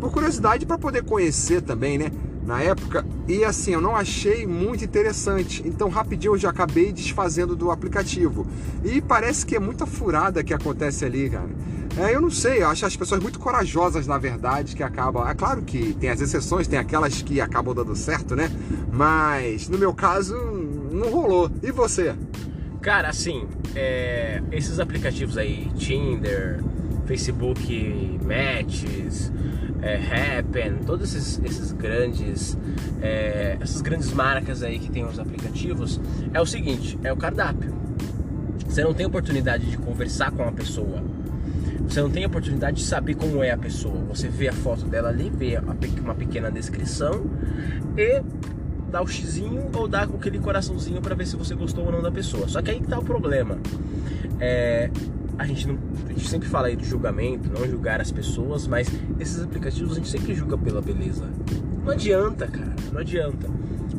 por curiosidade para poder conhecer também, né? Na época, e assim, eu não achei muito interessante. Então, rapidinho eu já acabei desfazendo do aplicativo. E parece que é muita furada que acontece ali, cara. É, eu não sei, eu acho as pessoas muito corajosas, na verdade, que acabam. É claro que tem as exceções, tem aquelas que acabam dando certo, né? Mas no meu caso, não rolou. E você?
Cara, assim, é, esses aplicativos aí, Tinder, Facebook Matches, é, Happen, todos esses, esses grandes, é, essas grandes marcas aí que tem os aplicativos, é o seguinte, é o cardápio. Você não tem oportunidade de conversar com a pessoa. Você não tem oportunidade de saber como é a pessoa. Você vê a foto dela ali, vê uma pequena descrição e dá o xizinho ou dá aquele coraçãozinho para ver se você gostou ou não da pessoa. Só que aí que tá o problema. É, a gente não, a gente sempre fala aí de julgamento, não julgar as pessoas, mas esses aplicativos a gente sempre julga pela beleza. Não adianta, cara, não adianta.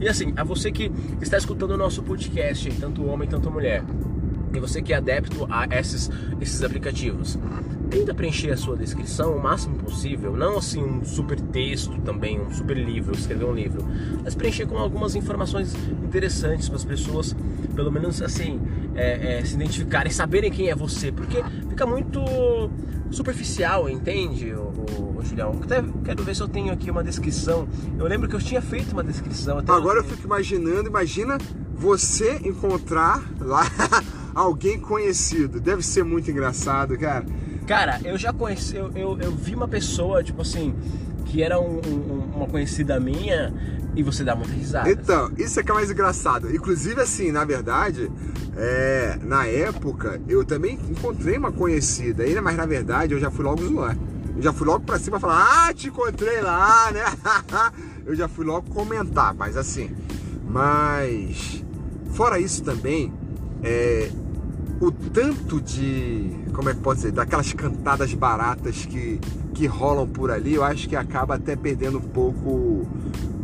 E assim, a você que está escutando o nosso podcast, tanto homem, tanto mulher, e você que é adepto a esses, esses aplicativos, tenta preencher a sua descrição o máximo possível, não assim um super texto também, um super livro, escrever um livro, mas preencher com algumas informações interessantes para as pessoas, pelo menos assim, é, é, se identificarem, saberem quem é você, porque fica muito superficial, entende, o, o, o Julião? Até quero ver se eu tenho aqui uma descrição. Eu lembro que eu tinha feito uma descrição. Até
Agora eu fico imaginando, imagina você encontrar lá alguém conhecido. Deve ser muito engraçado, cara.
Cara, eu já conheci, eu, eu, eu vi uma pessoa, tipo assim, que era um, um, uma conhecida minha e você dá muita risada.
Então, isso é que é mais engraçado. Inclusive, assim, na verdade, é, na época, eu também encontrei uma conhecida, ainda, mas na verdade eu já fui logo zoar. Eu já fui logo pra cima falar, ah, te encontrei lá, né? eu já fui logo comentar, mas assim. Mas, fora isso também, é, o tanto de, como é que pode dizer, daquelas cantadas baratas que, que rolam por ali, eu acho que acaba até perdendo um pouco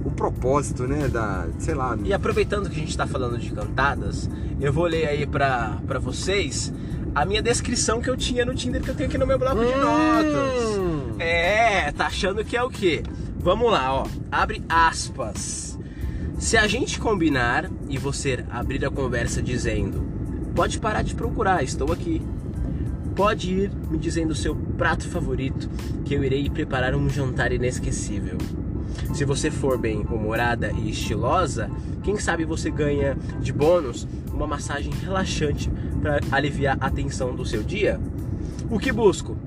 o propósito, né, da, sei lá.
E aproveitando que a gente está falando de cantadas, eu vou ler aí para vocês a minha descrição que eu tinha no Tinder que eu tenho aqui no meu bloco hum. de notas. É, tá achando que é o quê? Vamos lá, ó. Abre aspas. Se a gente combinar e você abrir a conversa dizendo Pode parar de procurar, estou aqui. Pode ir me dizendo o seu prato favorito, que eu irei preparar um jantar inesquecível. Se você for bem humorada e estilosa, quem sabe você ganha de bônus uma massagem relaxante para aliviar a tensão do seu dia? O que busco?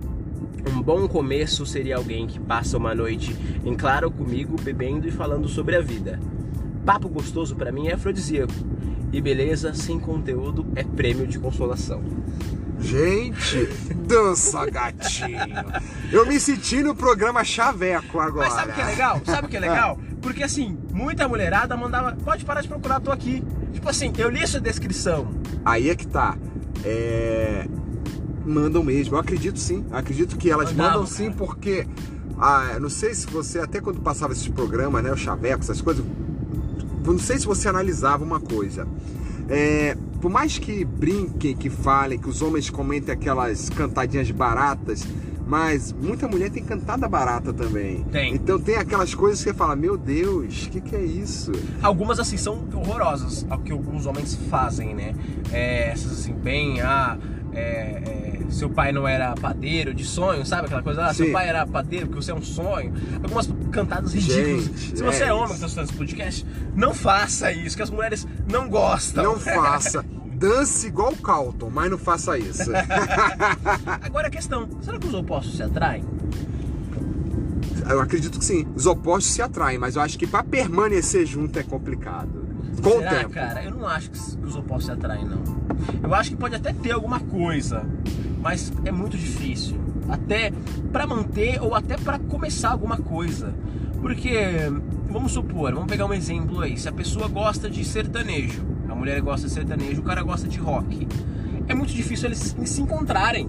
Um bom começo seria alguém que passa uma noite em claro comigo, bebendo e falando sobre a vida. Papo gostoso para mim é afrodisíaco e beleza sem conteúdo é prêmio de consolação.
Gente, dança gatinho. Eu me senti no programa Chaveco agora.
Mas sabe o que é legal? Sabe o que é legal? Porque assim, muita mulherada mandava, pode parar de procurar, tô aqui. Tipo assim, eu li essa descrição.
Aí é que tá. É... Mandam mesmo, eu acredito sim. Acredito que elas Mandava, mandam sim, cara. porque. Ah, não sei se você, até quando passava esses programas, né? O Chaveco, essas coisas, não sei se você analisava uma coisa. É, por mais que brinquem, que falem, que os homens comentem aquelas cantadinhas baratas, mas muita mulher tem cantada barata também.
Tem.
Então tem aquelas coisas que você fala, meu Deus, o que, que é isso?
Algumas assim são horrorosas, ao que alguns homens fazem, né? É, essas assim, bem, ah, é, é, seu pai não era padeiro de sonho, sabe aquela coisa? Ah, seu pai era padeiro porque você é um sonho. Algumas cantadas ridículas. Gente, Se você é, é homem que está assistindo esse podcast, não faça isso, que as mulheres não gostam.
Não faça. Dance igual o Calton, mas não faça isso.
Agora a questão, será que os opostos se atraem?
Eu acredito que sim. Os opostos se atraem, mas eu acho que para permanecer junto é complicado. Com
Será,
o tempo.
cara? Eu não acho que os opostos se atraem, não. Eu acho que pode até ter alguma coisa, mas é muito difícil. Até para manter ou até para começar alguma coisa. Porque, vamos supor, vamos pegar um exemplo aí. Se a pessoa gosta de sertanejo, a mulher gosta de sertanejo, o cara gosta de rock. É muito difícil eles se encontrarem.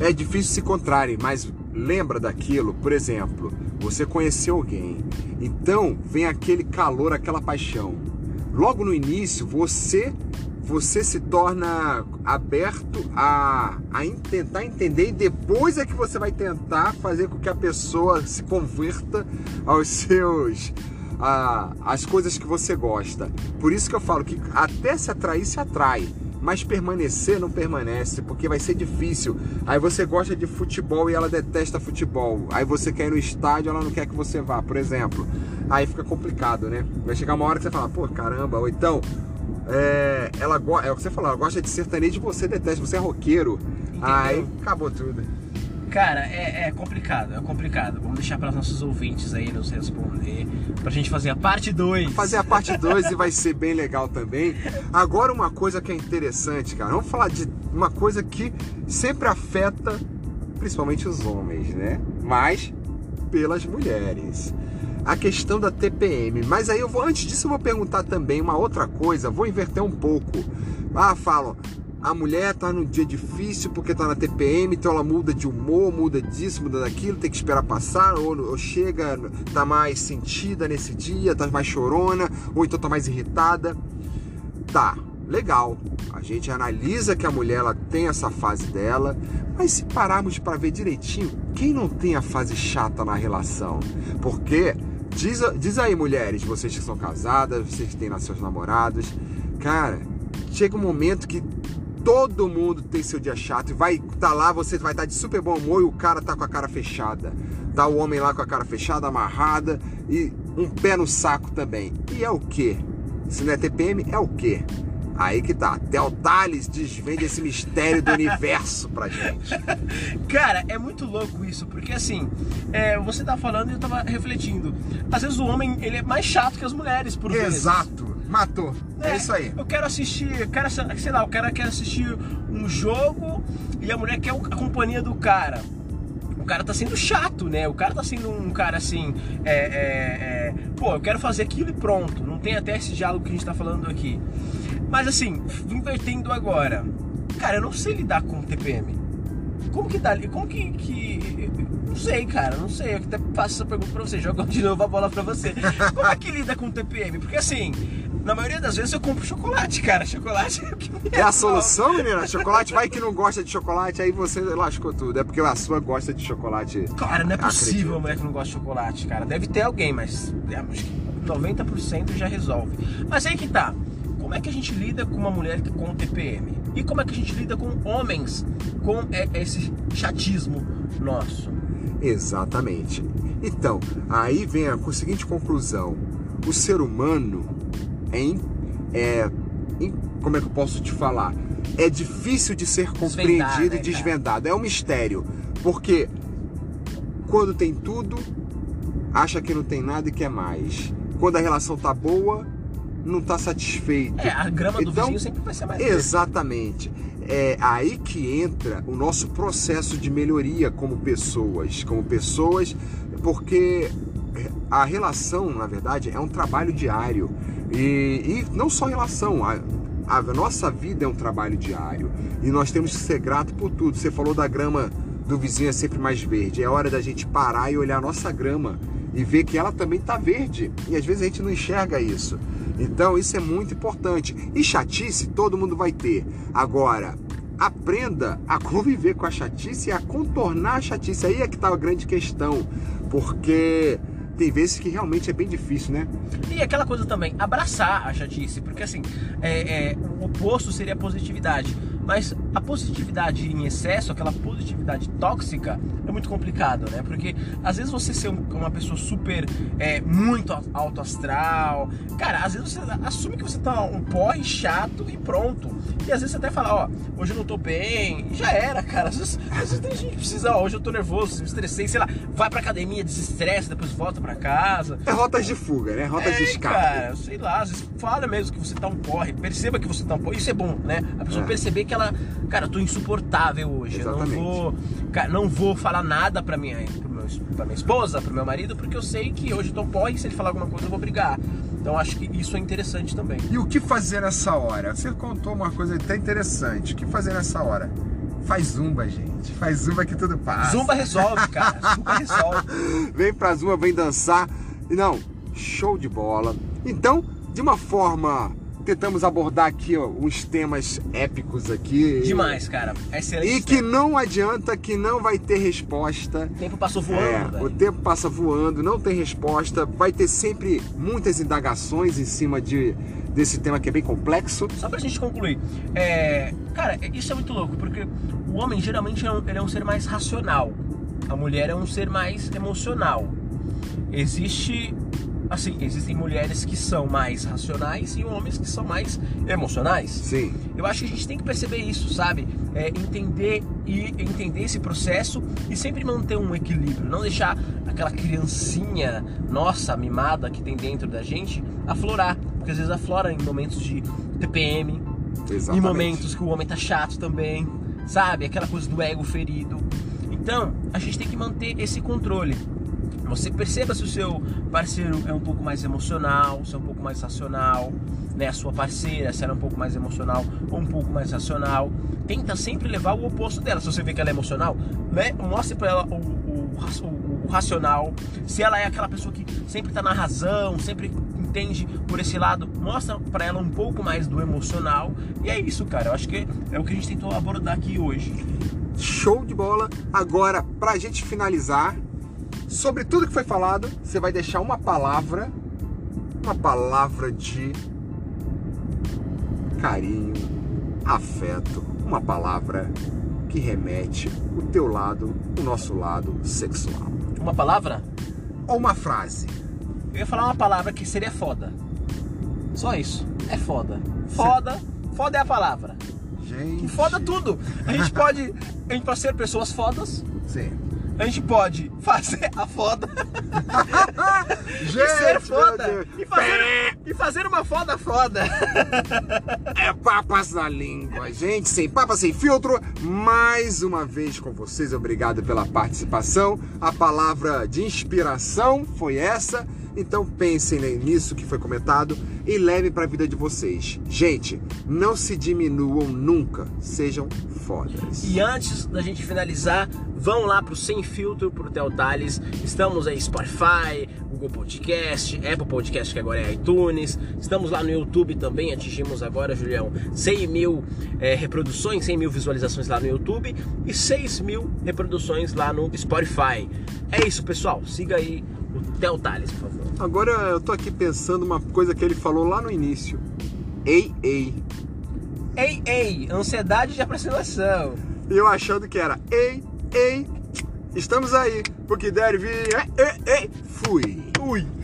É difícil se encontrarem, mas lembra daquilo, por exemplo, você conheceu alguém, então vem aquele calor, aquela paixão. Logo no início, você você se torna aberto a, a tentar entender e depois é que você vai tentar fazer com que a pessoa se converta aos seus a, as coisas que você gosta. Por isso que eu falo que até se atrair se atrai mas permanecer não permanece, porque vai ser difícil. Aí você gosta de futebol e ela detesta futebol. Aí você quer ir no estádio, ela não quer que você vá, por exemplo. Aí fica complicado, né? Vai chegar uma hora que você fala, pô, caramba, ou então, é, ela é o que você falou, ela gosta de sertanejo e você detesta, você é roqueiro. Entendeu? Aí acabou tudo.
Cara, é, é, complicado, é complicado. Vamos deixar para os nossos ouvintes aí nos responder, pra gente fazer a parte 2.
Fazer a parte 2 e vai ser bem legal também. Agora uma coisa que é interessante, cara, vamos falar de uma coisa que sempre afeta principalmente os homens, né? Mas pelas mulheres. A questão da TPM. Mas aí eu vou, antes disso, eu vou perguntar também uma outra coisa, vou inverter um pouco. Ah, falam, a mulher tá num dia difícil porque tá na TPM, então ela muda de humor, muda disso, muda daquilo, tem que esperar passar, ou, ou, chega, tá mais sentida nesse dia, tá mais chorona, ou então tá mais irritada. Tá, legal. A gente analisa que a mulher ela tem essa fase dela, mas se pararmos para ver direitinho, quem não tem a fase chata na relação? Porque diz, diz aí, mulheres, vocês que são casadas, vocês que têm seus namorados, cara, chega um momento que todo mundo tem seu dia chato e vai estar tá lá, você vai estar tá de super bom humor e o cara tá com a cara fechada. Tá o homem lá com a cara fechada, amarrada e um pé no saco também. E é o que? Se não é TPM, é o quê? Aí que tá. Theo Tales desvende esse mistério do universo pra gente.
Cara, é muito louco isso, porque assim, é, você tá falando e eu tava refletindo. Às vezes o homem, ele é mais chato que as mulheres, por vezes.
Exato. Matou. É, é, isso aí.
Eu quero assistir, eu quero, sei lá, o cara quer assistir um jogo e a mulher quer a companhia do cara o cara tá sendo chato, né? O cara tá sendo um cara assim, é, é, é, pô, eu quero fazer aquilo e pronto. Não tem até esse diálogo que a gente tá falando aqui. Mas assim, invertendo agora, cara, eu não sei lidar com TPM. Como que dá? Como que, que. Não sei, cara, não sei. Eu até passo essa pergunta pra você, jogo de novo a bola pra você. Como é que lida com TPM? Porque assim, na maioria das vezes eu compro chocolate, cara. Chocolate é o que me
É a solução, menina? Chocolate vai que não gosta de chocolate, aí você lascou tudo. É porque a sua gosta de chocolate.
Cara, não é possível a mulher que não gosta de chocolate, cara. Deve ter alguém, mas é, acho que 90% já resolve. Mas aí que tá. Como é que a gente lida com uma mulher com TPM? E como é que a gente lida com homens com é, esse chatismo nosso?
Exatamente. Então, aí vem a seguinte conclusão: o ser humano é, é como é que eu posso te falar? É difícil de ser compreendido né, e desvendado. É um mistério. Porque quando tem tudo, acha que não tem nada e quer mais. Quando a relação tá boa, não está satisfeito.
É, a grama do então, vizinho sempre vai ser mais
Exatamente. É aí que entra o nosso processo de melhoria como pessoas, como pessoas, porque a relação, na verdade, é um trabalho diário. E, e não só relação, a, a nossa vida é um trabalho diário. E nós temos que ser grato por tudo. Você falou da grama do vizinho é sempre mais verde. É hora da gente parar e olhar a nossa grama e ver que ela também está verde. E às vezes a gente não enxerga isso. Então isso é muito importante. E chatice todo mundo vai ter. Agora, aprenda a conviver com a chatice e a contornar a chatice. Aí é que está a grande questão. Porque tem vezes que realmente é bem difícil, né?
E aquela coisa também, abraçar a chatice, porque assim, é, é, o oposto seria a positividade. Mas a positividade em excesso, aquela positividade tóxica, é muito complicado, né? Porque às vezes você ser uma pessoa super, é, muito alto astral, cara, às vezes você assume que você tá um porre chato e pronto. E às vezes você até fala, ó, hoje eu não tô bem, já era, cara. Às vezes, às vezes tem gente que precisa, ó, hoje eu tô nervoso, me estressei, sei lá, vai pra academia, desestressa, depois volta pra casa.
É rotas de fuga, né? Rotas
é,
de escape.
Cara, sei lá, às vezes fala mesmo que você tá um porre, perceba que você tá um porre, isso é bom, né? A pessoa é. perceber que ela, cara, eu tô insuportável hoje, Exatamente. eu não vou, cara, não vou falar nada pra minha, pro meu, pra minha esposa, pro meu marido, porque eu sei que hoje eu tô porre e se ele falar alguma coisa eu vou brigar. Então acho que isso é interessante também.
E o que fazer nessa hora? Você contou uma coisa até interessante. O que fazer nessa hora? Faz zumba, gente. Faz zumba que tudo passa.
Zumba resolve, cara. Zumba resolve.
vem pra zumba, vem dançar. Não, show de bola. Então, de uma forma tentamos abordar aqui ó, uns temas épicos aqui.
Demais, cara. Excelente.
E que não adianta, que não vai ter resposta.
O tempo passou voando,
é, O tempo passa voando, não tem resposta. Vai ter sempre muitas indagações em cima de, desse tema que é bem complexo.
Só pra gente concluir. É, cara, isso é muito louco, porque o homem geralmente é um, é um ser mais racional. A mulher é um ser mais emocional. Existe assim, existem mulheres que são mais racionais e homens que são mais emocionais.
Sim.
Eu acho que a gente tem que perceber isso, sabe? É, entender e entender esse processo e sempre manter um equilíbrio, não deixar aquela criancinha nossa mimada que tem dentro da gente aflorar, porque às vezes aflora em momentos de TPM, Exatamente. em momentos que o homem tá chato também, sabe? Aquela coisa do ego ferido. Então, a gente tem que manter esse controle. Você perceba se o seu parceiro é um pouco mais emocional, se é um pouco mais racional, né? A sua parceira, se ela é um pouco mais emocional ou um pouco mais racional. Tenta sempre levar o oposto dela. Se você vê que ela é emocional, né? mostre para ela o, o, o, o, racional. Se ela é aquela pessoa que sempre está na razão, sempre entende por esse lado, mostra para ela um pouco mais do emocional. E é isso, cara. Eu acho que é o que a gente tentou abordar aqui hoje.
Show de bola. Agora, pra gente finalizar, Sobre tudo que foi falado, você vai deixar uma palavra, uma palavra de carinho, afeto, uma palavra que remete o teu lado, o nosso lado sexual.
Uma palavra?
Ou uma frase?
Eu ia falar uma palavra que seria foda. Só isso. É foda. Foda. Foda é a palavra.
Gente.
Foda tudo. A gente pode. A gente pode ser pessoas fodas.
Sim.
A gente pode fazer a foda.
Gente,
e ser foda. E fazer, e fazer uma foda foda.
É papas na língua, gente, sem papas, sem filtro. Mais uma vez com vocês, obrigado pela participação. A palavra de inspiração foi essa. Então pensem nisso que foi comentado e levem para a vida de vocês. Gente, não se diminuam nunca, sejam fodas.
E antes da gente finalizar, vão lá pro Sem Filtro, pro Theo Tales. Estamos aí Spotify, Google Podcast, Apple Podcast, que agora é iTunes. Estamos lá no YouTube também, atingimos agora, Julião, 100 mil é, reproduções, 100 mil visualizações lá no YouTube e 6 mil reproduções lá no Spotify. É isso, pessoal. Siga aí o Theo Tales, por favor.
Agora eu tô aqui pensando uma coisa que ele falou lá no início. Ei, ei.
Ei, ei, ansiedade de aproximação.
E eu achando que era ei, ei. Estamos aí. Porque deve vir. Ei, ei, ei. Fui.
Ui.